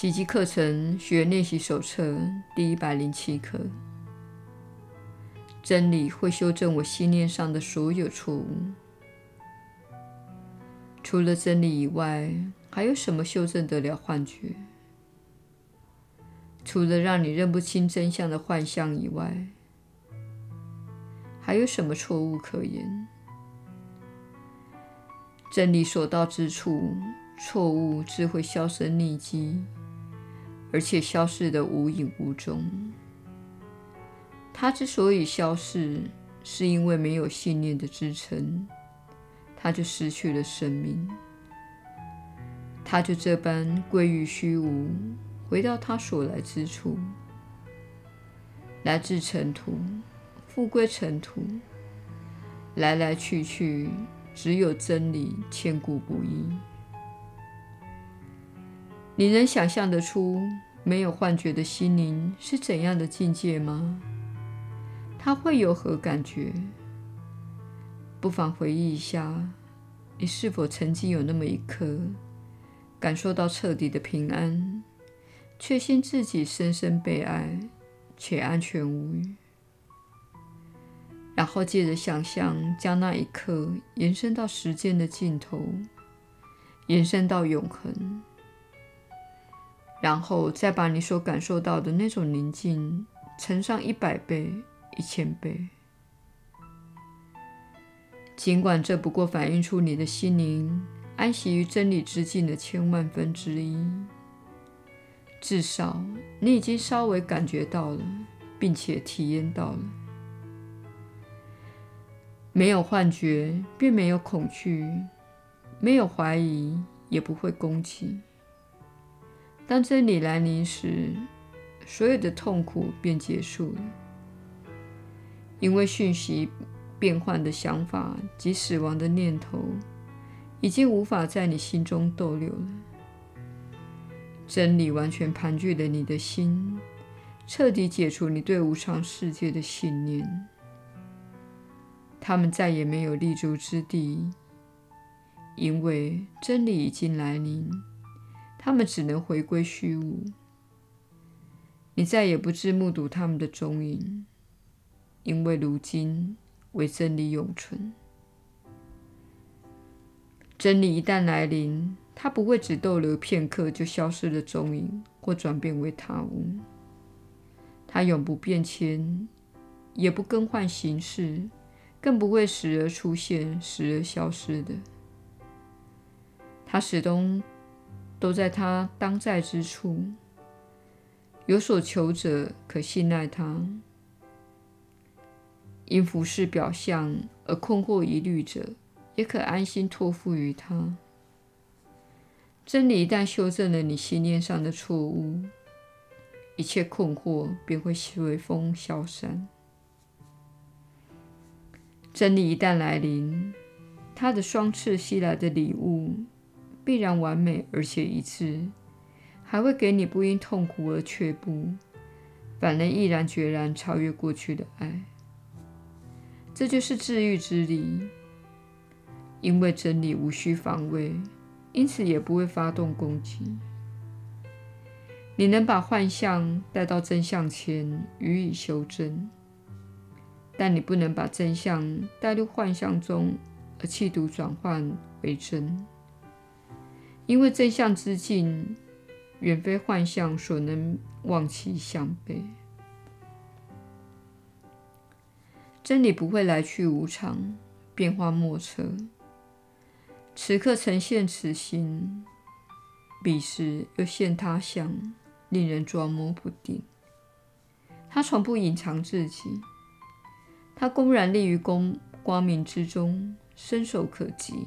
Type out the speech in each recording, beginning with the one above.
奇迹课程学员练习手册第一百零七课：真理会修正我信念上的所有错误。除了真理以外，还有什么修正得了幻觉？除了让你认不清真相的幻象以外，还有什么错误可言？真理所到之处，错误自会销声匿迹，而且消失得无影无踪。它之所以消逝，是因为没有信念的支撑，它就失去了生命。它就这般归于虚无，回到它所来之处，来自尘土，复归尘土，来来去去。只有真理千古不移。你能想象得出没有幻觉的心灵是怎样的境界吗？它会有何感觉？不妨回忆一下，你是否曾经有那么一刻，感受到彻底的平安，确信自己深深被爱，且安全无虞？然后借着想象，将那一刻延伸到时间的尽头，延伸到永恒。然后再把你所感受到的那种宁静乘上一百倍、一千倍。尽管这不过反映出你的心灵安息于真理之境的千万分之一，至少你已经稍微感觉到了，并且体验到了。没有幻觉，便没有恐惧；没有怀疑，也不会攻击。当真理来临时，所有的痛苦便结束了，因为讯息变换的想法及死亡的念头已经无法在你心中逗留了。真理完全盘踞了你的心，彻底解除你对无常世界的信念。他们再也没有立足之地，因为真理已经来临。他们只能回归虚无。你再也不致目睹他们的踪影，因为如今唯真理永存。真理一旦来临，它不会只逗留片刻就消失了踪影，或转变为他物。它永不变迁，也不更换形式。更不会时而出现，时而消失的。它始终都在它当在之处。有所求者可信赖它，因服侍表象而困惑疑虑者，也可安心托付于它。真理一旦修正了你信念上的错误，一切困惑便会随风消散。真理一旦来临，它的双翅携来的礼物必然完美而且一致，还会给你不因痛苦而却步，反而毅然决然超越过去的爱。这就是治愈之力，因为真理无需防卫，因此也不会发动攻击。你能把幻象带到真相前予以修正。但你不能把真相带入幻象中，而企图转换为真，因为真相之境远非幻象所能望其项背。真理不会来去无常，变化莫测。此刻呈现此心，彼时又现他相，令人捉摸不定。他从不隐藏自己。他公然立于光光明之中，伸手可及。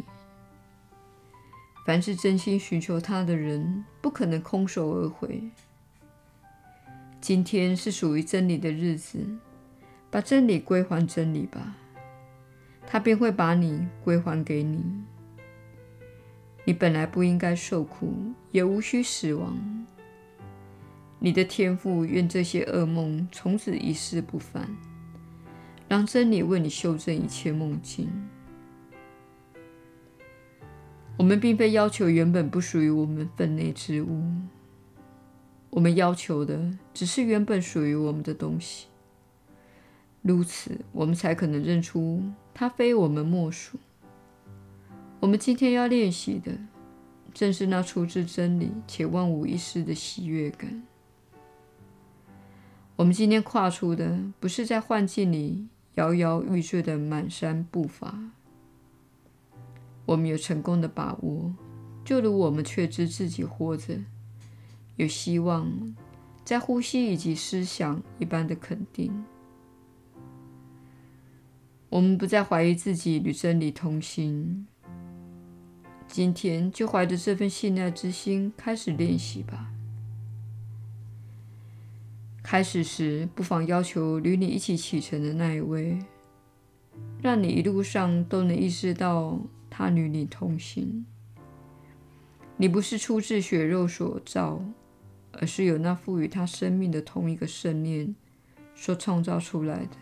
凡是真心寻求他的人，不可能空手而回。今天是属于真理的日子，把真理归还真理吧，他便会把你归还给你。你本来不应该受苦，也无需死亡。你的天父愿这些噩梦从此一世不返。让真理为你修正一切梦境。我们并非要求原本不属于我们分内之物，我们要求的只是原本属于我们的东西，如此，我们才可能认出它非我们莫属。我们今天要练习的，正是那出自真理且万无一失的喜悦感。我们今天跨出的，不是在幻境里摇摇欲坠的满山步伐。我们有成功的把握，就如我们确知自己活着，有希望，在呼吸以及思想一般的肯定。我们不再怀疑自己与真理同行。今天就怀着这份信赖之心开始练习吧。开始时，不妨要求与你一起启程的那一位，让你一路上都能意识到他与你同行。你不是出自血肉所造，而是有那赋予他生命的同一个圣念所创造出来的。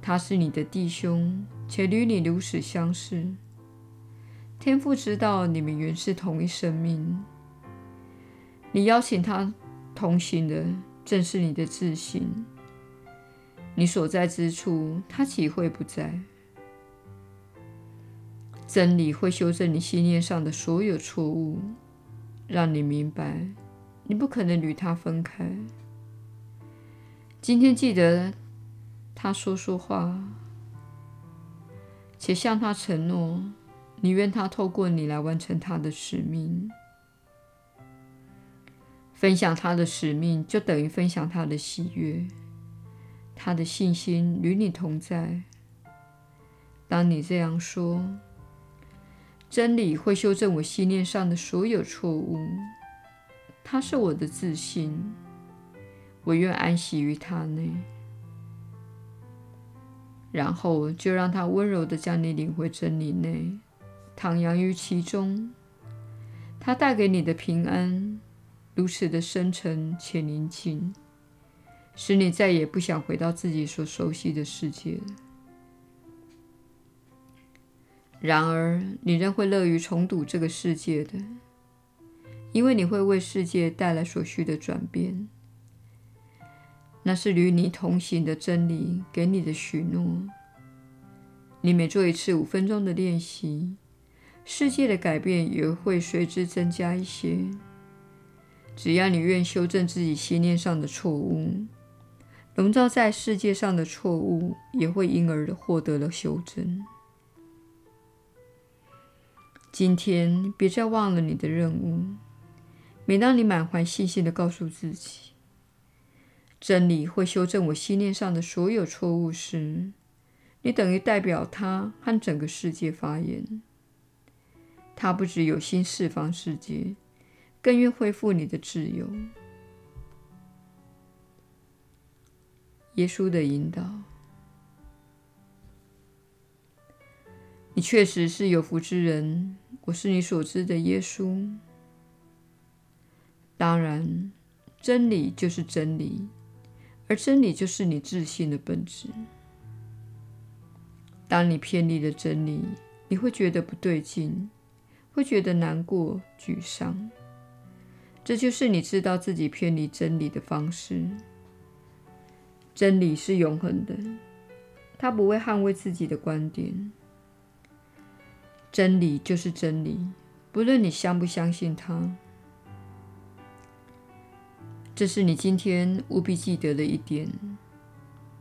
他是你的弟兄，且与你如此相似。天父知道你们原是同一生命。你邀请他同行的，正是你的自信。你所在之处，他岂会不在？真理会修正你信念上的所有错误，让你明白，你不可能与他分开。今天记得他说说话，且向他承诺，你愿他透过你来完成他的使命。分享他的使命，就等于分享他的喜悦。他的信心与你同在。当你这样说，真理会修正我信念上的所有错误。它是我的自信，我愿安息于它内。然后就让它温柔地将你领回真理内，徜徉于其中。它带给你的平安。如此的深沉且宁静，使你再也不想回到自己所熟悉的世界了。然而，你仍会乐于重睹这个世界的，因为你会为世界带来所需的转变。那是与你同行的真理给你的许诺。你每做一次五分钟的练习，世界的改变也会随之增加一些。只要你愿修正自己心念上的错误，笼罩在世界上的错误也会因而获得了修正。今天别再忘了你的任务。每当你满怀信心的告诉自己，真理会修正我信念上的所有错误时，你等于代表他和整个世界发言。他不只有心释放世界。更愿恢复你的自由。耶稣的引导，你确实是有福之人。我是你所知的耶稣。当然，真理就是真理，而真理就是你自信的本质。当你偏离了真理，你会觉得不对劲，会觉得难过、沮丧。这就是你知道自己偏离真理的方式。真理是永恒的，它不会捍卫自己的观点。真理就是真理，不论你相不相信它。这是你今天务必记得的一点。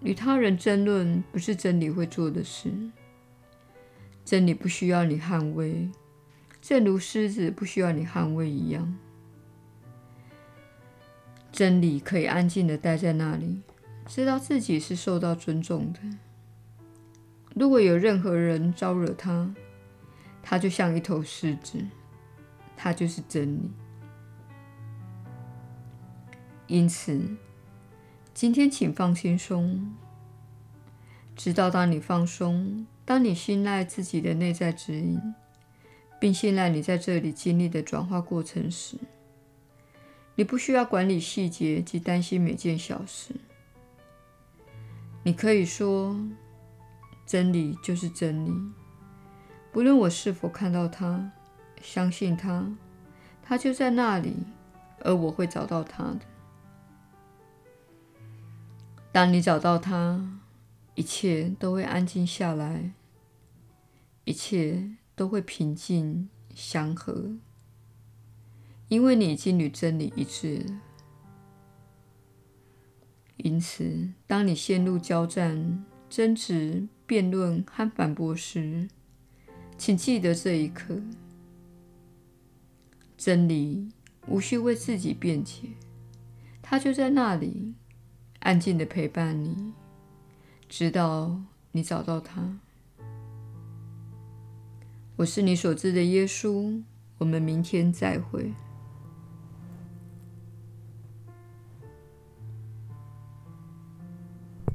与他人争论不是真理会做的事。真理不需要你捍卫，正如狮子不需要你捍卫一样。真理可以安静地待在那里，知道自己是受到尊重的。如果有任何人招惹他，它就像一头狮子，它就是真理。因此，今天请放轻松，直到当你放松，当你信赖自己的内在指引，并信赖你在这里经历的转化过程时。你不需要管理细节及担心每件小事。你可以说：“真理就是真理，不论我是否看到他、相信他，他就在那里，而我会找到他的。当你找到他，一切都会安静下来，一切都会平静祥和，因为你已经与真理一致了。因此，当你陷入交战、争执、辩论和反驳时，请记得这一刻：真理无需为自己辩解，它就在那里，安静的陪伴你，直到你找到它。我是你所知的耶稣。我们明天再会。